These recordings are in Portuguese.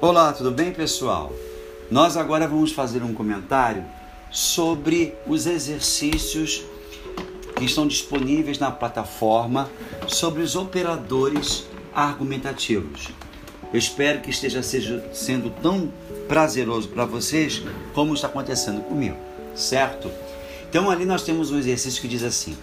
Olá, tudo bem, pessoal? Nós agora vamos fazer um comentário sobre os exercícios que estão disponíveis na plataforma sobre os operadores argumentativos. Eu espero que esteja seja, sendo tão prazeroso para vocês como está acontecendo comigo, certo? Então ali nós temos um exercício que diz assim: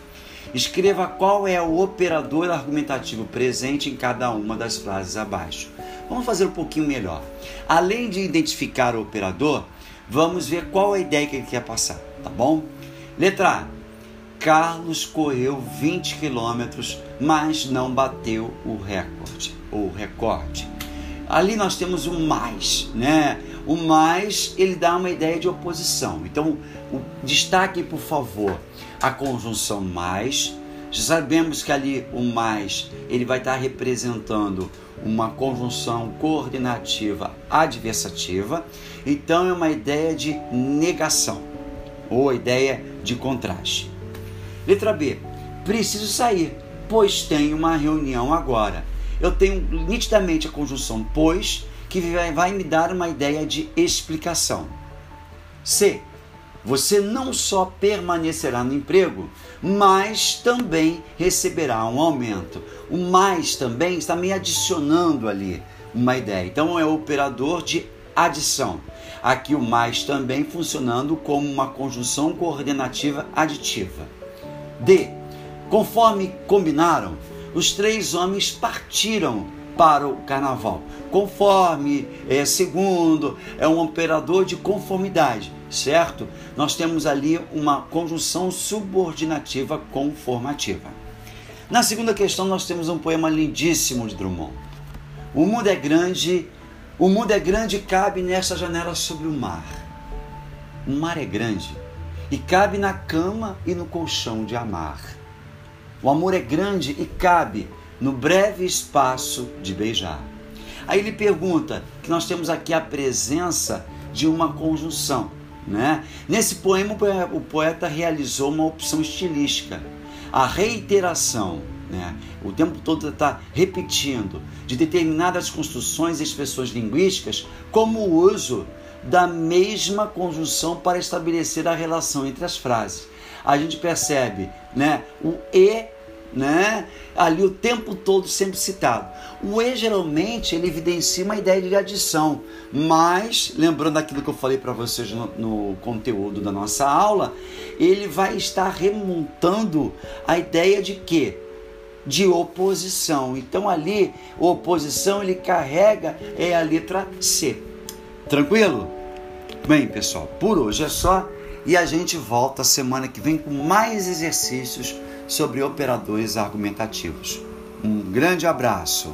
escreva qual é o operador argumentativo presente em cada uma das frases abaixo. Vamos fazer um pouquinho melhor. Além de identificar o operador, vamos ver qual a ideia que ele quer passar, tá bom? Letra A. Carlos correu 20 quilômetros, mas não bateu o recorde, o recorde. Ali nós temos o mais, né? O mais, ele dá uma ideia de oposição. Então, o, destaque, por favor, a conjunção mais. Já sabemos que ali o mais, ele vai estar representando uma conjunção coordenativa adversativa. Então, é uma ideia de negação ou ideia de contraste. Letra B. Preciso sair, pois tenho uma reunião agora. Eu tenho nitidamente a conjunção pois que vai me dar uma ideia de explicação. C. Você não só permanecerá no emprego, mas também receberá um aumento. O mais também está me adicionando ali uma ideia. Então é operador de adição. Aqui o mais também funcionando como uma conjunção coordenativa aditiva. D. Conforme combinaram, os três homens partiram para o carnaval. Conforme, é, segundo, é um operador de conformidade, certo? Nós temos ali uma conjunção subordinativa conformativa. Na segunda questão, nós temos um poema lindíssimo de Drummond. O mundo é grande, o mundo é grande e cabe nesta janela sobre o mar. O mar é grande e cabe na cama e no colchão de amar. O amor é grande e cabe no breve espaço de beijar. Aí ele pergunta que nós temos aqui a presença de uma conjunção. Né? Nesse poema, o poeta realizou uma opção estilística. A reiteração, né? o tempo todo está repetindo, de determinadas construções e expressões linguísticas, como o uso da mesma conjunção para estabelecer a relação entre as frases. A gente percebe né, o e né? Ali o tempo todo sempre citado. O E geralmente ele evidencia uma ideia de adição, mas lembrando aquilo que eu falei para vocês no, no, conteúdo da nossa aula, ele vai estar remontando a ideia de quê? De oposição. Então ali, oposição ele carrega é a letra C. Tranquilo? Bem, pessoal, por hoje é só e a gente volta semana que vem com mais exercícios sobre operadores argumentativos. Um grande abraço.